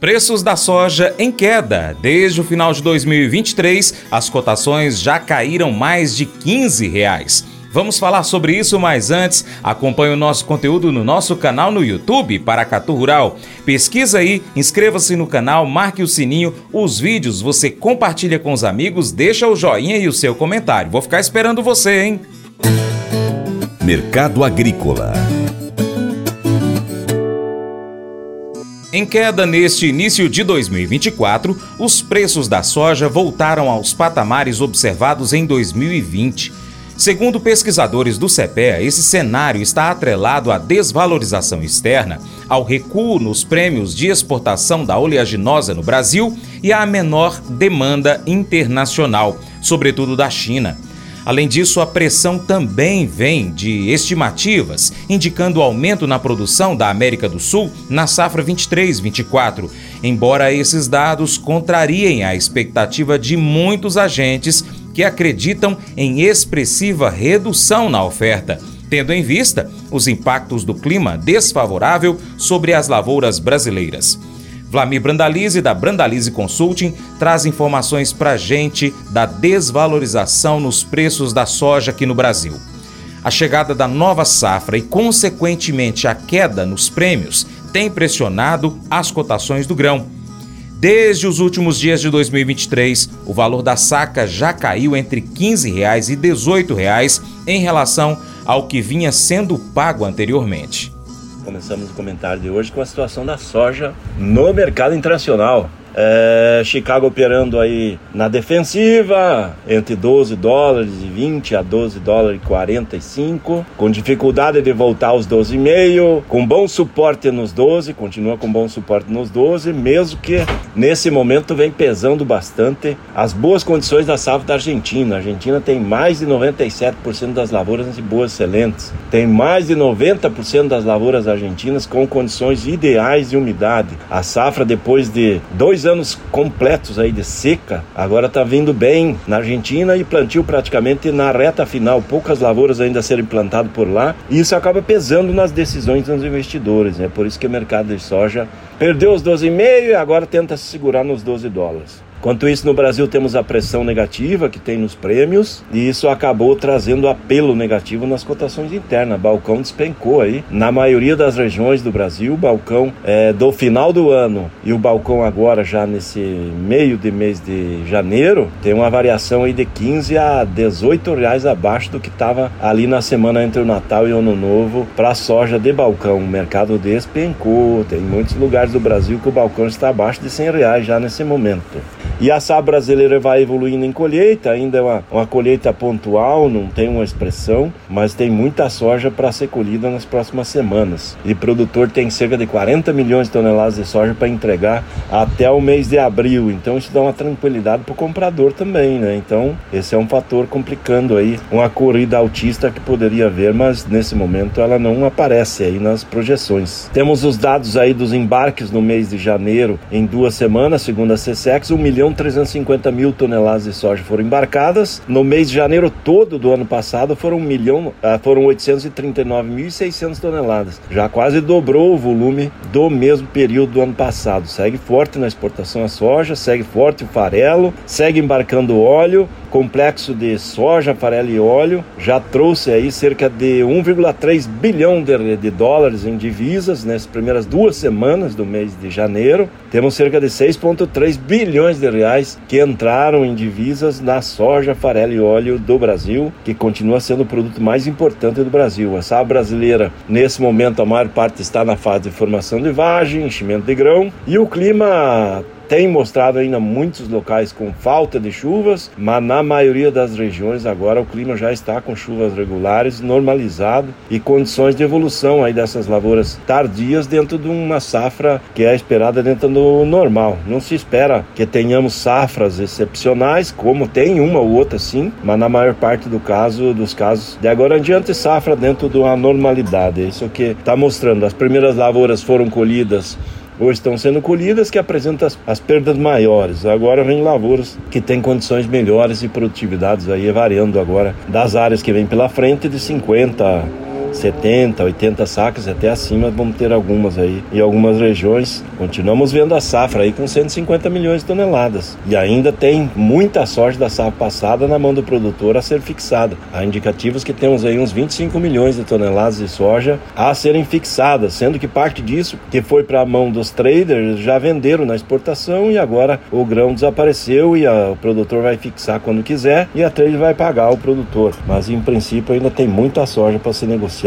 Preços da soja em queda. Desde o final de 2023, as cotações já caíram mais de 15 reais. Vamos falar sobre isso, mas antes, acompanhe o nosso conteúdo no nosso canal no YouTube, Paracatu Rural. Pesquisa aí, inscreva-se no canal, marque o sininho, os vídeos você compartilha com os amigos, deixa o joinha e o seu comentário. Vou ficar esperando você, hein? Mercado Agrícola Em queda neste início de 2024, os preços da soja voltaram aos patamares observados em 2020. Segundo pesquisadores do CPEA, esse cenário está atrelado à desvalorização externa, ao recuo nos prêmios de exportação da oleaginosa no Brasil e à menor demanda internacional, sobretudo da China. Além disso, a pressão também vem de estimativas, indicando aumento na produção da América do Sul na safra 23-24, embora esses dados contrariem a expectativa de muitos agentes que acreditam em expressiva redução na oferta tendo em vista os impactos do clima desfavorável sobre as lavouras brasileiras. Vlamir Brandalize, da Brandalize Consulting, traz informações para gente da desvalorização nos preços da soja aqui no Brasil. A chegada da nova safra e, consequentemente, a queda nos prêmios tem pressionado as cotações do grão. Desde os últimos dias de 2023, o valor da saca já caiu entre 15 reais e 18 reais em relação ao que vinha sendo pago anteriormente. Começamos o comentário de hoje com a situação da soja no mercado internacional. É, Chicago operando aí na defensiva, entre 12 dólares e 20 a 12 dólares e 45, com dificuldade de voltar aos 12,5, com bom suporte nos 12, continua com bom suporte nos 12, mesmo que nesse momento vem pesando bastante as boas condições da safra da Argentina. A Argentina tem mais de 97% das lavouras em boas excelentes, tem mais de 90% das lavouras argentinas com condições ideais de umidade. A safra depois de dois anos completos aí de seca, agora está vindo bem na Argentina e plantio praticamente na reta final, poucas lavouras ainda serem plantadas por lá, e isso acaba pesando nas decisões dos investidores, né? por isso que o mercado de soja perdeu os 12,5 e agora tenta se segurar nos 12 dólares. Enquanto isso, no Brasil temos a pressão negativa que tem nos prêmios e isso acabou trazendo apelo negativo nas cotações internas. Balcão despencou aí. Na maioria das regiões do Brasil, o balcão é, do final do ano e o balcão agora já nesse meio de mês de janeiro tem uma variação aí de 15 a 18 reais abaixo do que estava ali na semana entre o Natal e o Ano Novo para soja de balcão. O mercado despencou. Tem muitos lugares do Brasil que o balcão está abaixo de 100 reais já nesse momento. E a safra brasileira vai evoluindo em colheita, ainda é uma, uma colheita pontual, não tem uma expressão, mas tem muita soja para ser colhida nas próximas semanas. E o produtor tem cerca de 40 milhões de toneladas de soja para entregar até o mês de abril. Então isso dá uma tranquilidade para o comprador também, né? Então esse é um fator complicando aí uma corrida altista que poderia haver, mas nesse momento ela não aparece aí nas projeções. Temos os dados aí dos embarques no mês de janeiro em duas semanas, segundo a CSEX, 1 milhão milhão 350 mil toneladas de soja foram embarcadas. No mês de janeiro todo do ano passado foram 1 milhão, ah, foram 839.600 toneladas. Já quase dobrou o volume do mesmo período do ano passado. Segue forte na exportação a soja, segue forte o farelo, segue embarcando óleo complexo de soja, farelo e óleo já trouxe aí cerca de 1,3 bilhão de, de, dólares em divisas nessas primeiras duas semanas do mês de janeiro. Temos cerca de 6,3 bilhões de reais que entraram em divisas na soja, farelo e óleo do Brasil, que continua sendo o produto mais importante do Brasil. A safra brasileira, nesse momento, a maior parte está na fase de formação de vagem, enchimento de grão e o clima tem mostrado ainda muitos locais com falta de chuvas, mas na maioria das regiões agora o clima já está com chuvas regulares, normalizado e condições de evolução aí dessas lavouras tardias dentro de uma safra que é esperada dentro do normal. Não se espera que tenhamos safras excepcionais, como tem uma ou outra sim, mas na maior parte do caso, dos casos de agora em diante, safra dentro de uma normalidade. Isso que está mostrando. As primeiras lavouras foram colhidas ou estão sendo colhidas que apresentam as, as, perdas maiores. Agora vem lavouras que têm condições melhores e produtividades aí variando agora das áreas que vem pela frente de 50 70, 80 sacas, até acima vamos ter algumas aí em algumas regiões. Continuamos vendo a safra aí com 150 milhões de toneladas. E ainda tem muita sorte da safra passada na mão do produtor a ser fixada. Há indicativos que temos aí uns 25 milhões de toneladas de soja a serem fixadas, sendo que parte disso que foi para a mão dos traders já venderam na exportação e agora o grão desapareceu e a, o produtor vai fixar quando quiser e a trade vai pagar o produtor. Mas em princípio ainda tem muita soja para ser negociada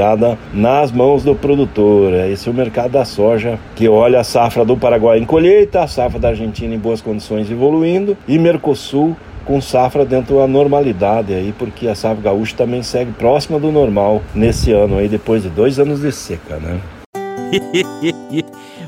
nas mãos do produtor. É esse é o mercado da soja que olha a safra do Paraguai em colheita, a safra da Argentina em boas condições evoluindo e Mercosul com safra dentro da normalidade aí, porque a safra gaúcha também segue próxima do normal nesse ano aí, depois de dois anos de seca, né?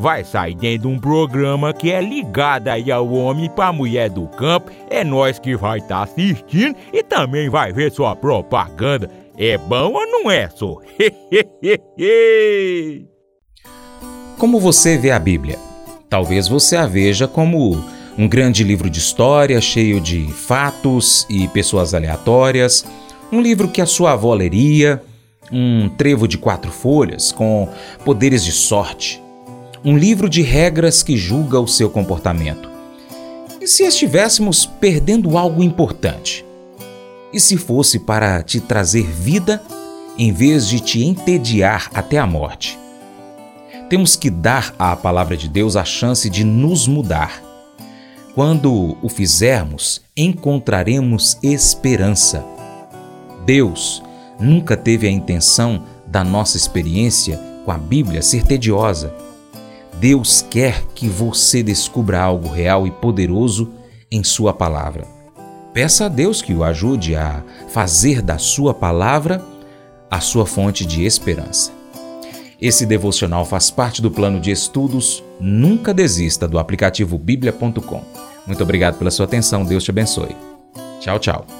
vai sair dentro de um programa que é ligado aí ao homem para mulher do campo. É nós que vai estar tá assistindo e também vai ver sua propaganda. É bom ou não é, só? Como você vê a Bíblia? Talvez você a veja como um grande livro de história cheio de fatos e pessoas aleatórias, um livro que a sua avó leria, um trevo de quatro folhas com poderes de sorte, um livro de regras que julga o seu comportamento. E se estivéssemos perdendo algo importante? E se fosse para te trazer vida em vez de te entediar até a morte? Temos que dar à palavra de Deus a chance de nos mudar. Quando o fizermos, encontraremos esperança. Deus nunca teve a intenção da nossa experiência com a Bíblia ser tediosa. Deus quer que você descubra algo real e poderoso em Sua palavra. Peça a Deus que o ajude a fazer da Sua palavra a sua fonte de esperança. Esse devocional faz parte do plano de estudos Nunca Desista do aplicativo bíblia.com. Muito obrigado pela sua atenção, Deus te abençoe. Tchau, tchau.